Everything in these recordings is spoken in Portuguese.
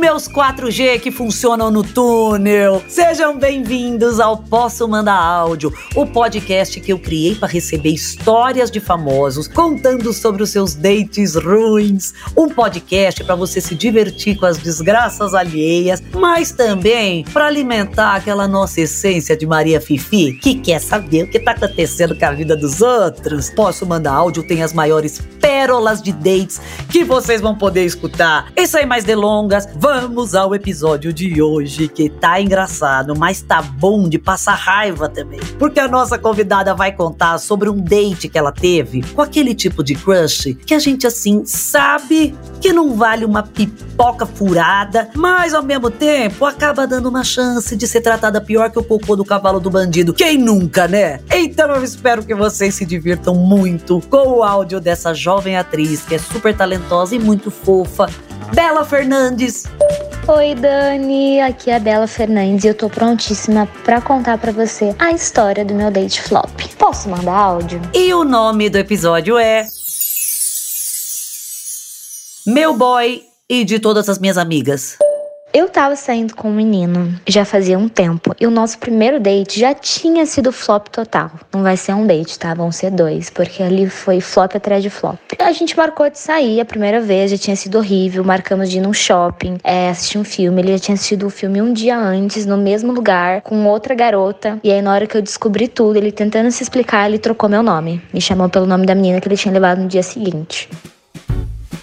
meus 4G que funcionam no túnel. Sejam bem-vindos ao Posso Mandar Áudio, o podcast que eu criei para receber histórias de famosos contando sobre os seus dates ruins. Um podcast para você se divertir com as desgraças alheias, mas também para alimentar aquela nossa essência de Maria Fifi que quer saber o que tá acontecendo com a vida dos outros. Posso Mandar Áudio tem as maiores pérolas de dates que vocês vão poder escutar. E sem mais delongas, vamos ao episódio de hoje que tá engraçado, mas tá bom de passar raiva também. Porque a nossa convidada vai contar sobre um date que ela teve com aquele tipo de crush que a gente assim sabe que não vale uma pipoca furada, mas ao mesmo tempo acaba dando uma chance de ser tratada pior que o cocô do cavalo do bandido. Quem nunca, né? Então eu espero que vocês se divirtam muito com o áudio dessa jovem atriz que é super talentosa e muito fofa, Bela Fernandes. Oi, Dani, aqui é a Bela Fernandes e eu tô prontíssima para contar para você a história do meu date flop. Posso mandar áudio? E o nome do episódio é Meu Boy e de todas as minhas amigas. Eu tava saindo com um menino já fazia um tempo e o nosso primeiro date já tinha sido flop total. Não vai ser um date, tá? Vão ser dois, porque ali foi flop atrás de flop. A gente marcou de sair a primeira vez, já tinha sido horrível. Marcamos de ir num shopping, é, assistir um filme. Ele já tinha assistido o filme um dia antes, no mesmo lugar, com outra garota. E aí, na hora que eu descobri tudo, ele tentando se explicar, ele trocou meu nome. Me chamou pelo nome da menina que ele tinha levado no dia seguinte.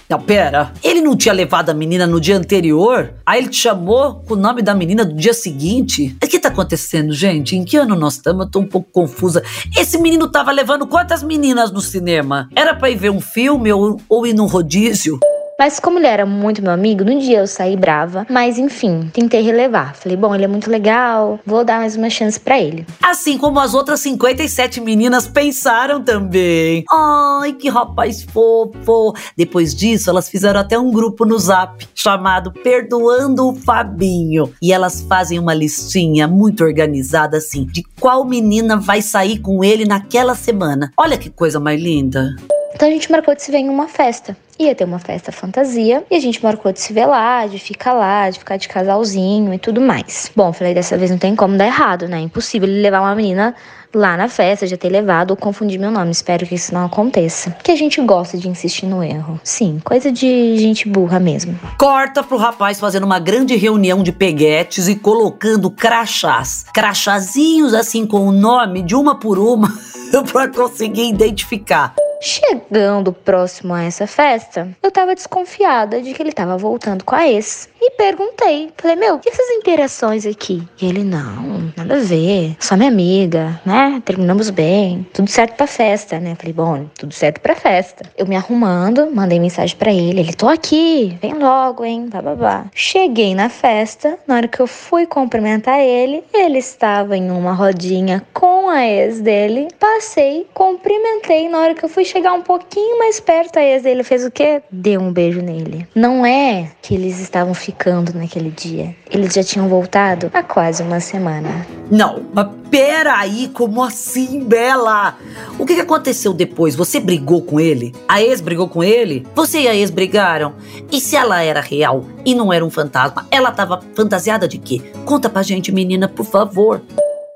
Não, pera. Ele não tinha levado a menina no dia anterior? Aí ele te chamou com o nome da menina do dia seguinte? O que tá acontecendo, gente? Em que ano nós estamos? Eu tô um pouco confusa. Esse menino tava levando quantas meninas no cinema? Era pra ir ver um filme ou, ou ir num rodízio? Mas como ele era muito meu amigo, no dia eu saí brava, mas enfim, tentei relevar. Falei, bom, ele é muito legal, vou dar mais uma chance para ele. Assim como as outras 57 meninas pensaram também. Ai, que rapaz fofo. Depois disso, elas fizeram até um grupo no Zap chamado Perdoando o Fabinho. E elas fazem uma listinha muito organizada assim de qual menina vai sair com ele naquela semana. Olha que coisa mais linda. Então a gente marcou de se ver em uma festa. Ia ter uma festa fantasia e a gente marcou de se ver lá, de ficar lá, de ficar de casalzinho e tudo mais. Bom, falei, dessa vez não tem como dar errado, né? Impossível ele levar uma menina lá na festa, já ter levado ou confundir meu nome. Espero que isso não aconteça. Porque a gente gosta de insistir no erro. Sim, coisa de gente burra mesmo. Corta pro rapaz fazendo uma grande reunião de peguetes e colocando crachás. Crachazinhos assim com o nome de uma por uma pra conseguir identificar. Chegando próximo a essa festa, eu tava desconfiada de que ele tava voltando com a ex. E perguntei, falei, meu, e essas interações aqui? E ele, não, nada a ver, só minha amiga, né? Terminamos bem, tudo certo pra festa, né? Falei, bom, tudo certo pra festa. Eu me arrumando, mandei mensagem para ele, ele, tô aqui, vem logo, hein, bababá. Cheguei na festa, na hora que eu fui cumprimentar ele, ele estava em uma rodinha com a ex dele. Passei, cumprimentei, na hora que eu fui chegar um pouquinho mais perto, a ex dele fez o quê? Deu um beijo nele. Não é que eles estavam ficando naquele dia. Eles já tinham voltado há quase uma semana. Não, mas peraí, como assim, Bela? O que, que aconteceu depois? Você brigou com ele? A ex brigou com ele? Você e a ex brigaram? E se ela era real e não era um fantasma, ela tava fantasiada de quê? Conta pra gente, menina, por favor.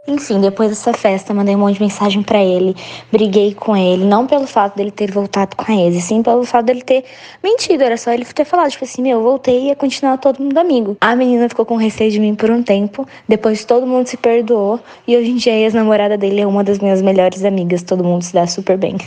Enfim, depois dessa festa, mandei um monte de mensagem para ele, briguei com ele, não pelo fato dele ter voltado com a ex, sim pelo fato dele ter mentido. Era só ele ter falado, tipo assim, meu, eu voltei e ia continuar todo mundo amigo. A menina ficou com receio de mim por um tempo, depois todo mundo se perdoou, e hoje em dia a ex-namorada dele é uma das minhas melhores amigas, todo mundo se dá super bem.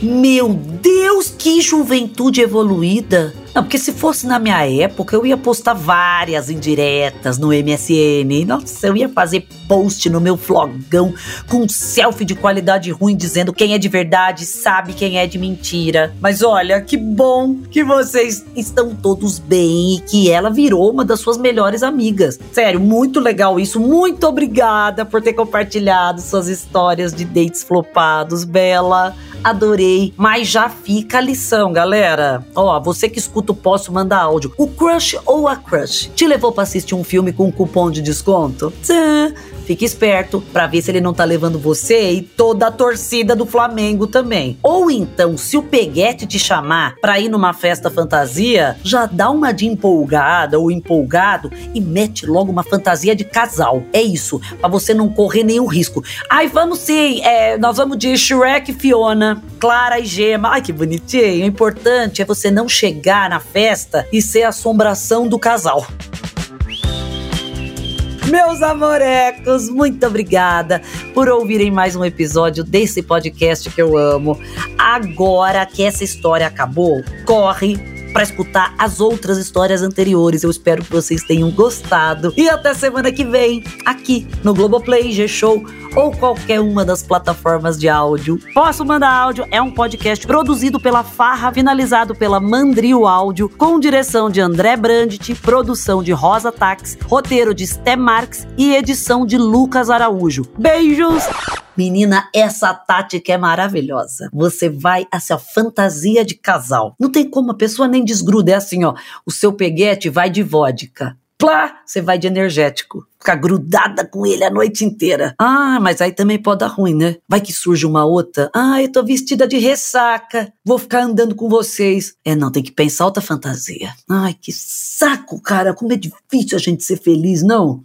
Meu Deus, que juventude evoluída! Não, porque se fosse na minha época, eu ia postar várias indiretas no MSN. Nossa, eu ia fazer post no meu flogão com selfie de qualidade ruim dizendo quem é de verdade sabe quem é de mentira. Mas olha, que bom que vocês estão todos bem e que ela virou uma das suas melhores amigas. Sério, muito legal isso. Muito obrigada por ter compartilhado suas histórias de dates flopados, Bela. Adorei, mas já fica a lição, galera. Ó, você que escuta o Posso Mandar Áudio, o crush ou a crush te levou para assistir um filme com cupom de desconto? Tchã. Fique esperto para ver se ele não tá levando você e toda a torcida do Flamengo também. Ou então, se o Peguete te chamar para ir numa festa fantasia, já dá uma de empolgada ou empolgado e mete logo uma fantasia de casal. É isso, para você não correr nenhum risco. Ai, vamos sim, é, nós vamos de Shrek Fiona, Clara e Gema. Ai, que bonitinho. O importante é você não chegar na festa e ser assombração do casal. Meus amorecos, muito obrigada por ouvirem mais um episódio desse podcast que eu amo. Agora que essa história acabou, corre para escutar as outras histórias anteriores. Eu espero que vocês tenham gostado. E até semana que vem, aqui no Globoplay, G-Show ou qualquer uma das plataformas de áudio. Posso Mandar Áudio é um podcast produzido pela Farra, finalizado pela Mandrio Áudio, com direção de André Brandt, produção de Rosa Tax, roteiro de Sté Marx e edição de Lucas Araújo. Beijos! Menina, essa tática é maravilhosa. Você vai assim, a fantasia de casal. Não tem como a pessoa nem desgruda. É assim, ó. O seu peguete vai de vodka. Plá, você vai de energético. Ficar grudada com ele a noite inteira. Ah, mas aí também pode dar ruim, né? Vai que surge uma outra. Ah, eu tô vestida de ressaca. Vou ficar andando com vocês. É, não, tem que pensar outra fantasia. Ai, que saco, cara. Como é difícil a gente ser feliz, não?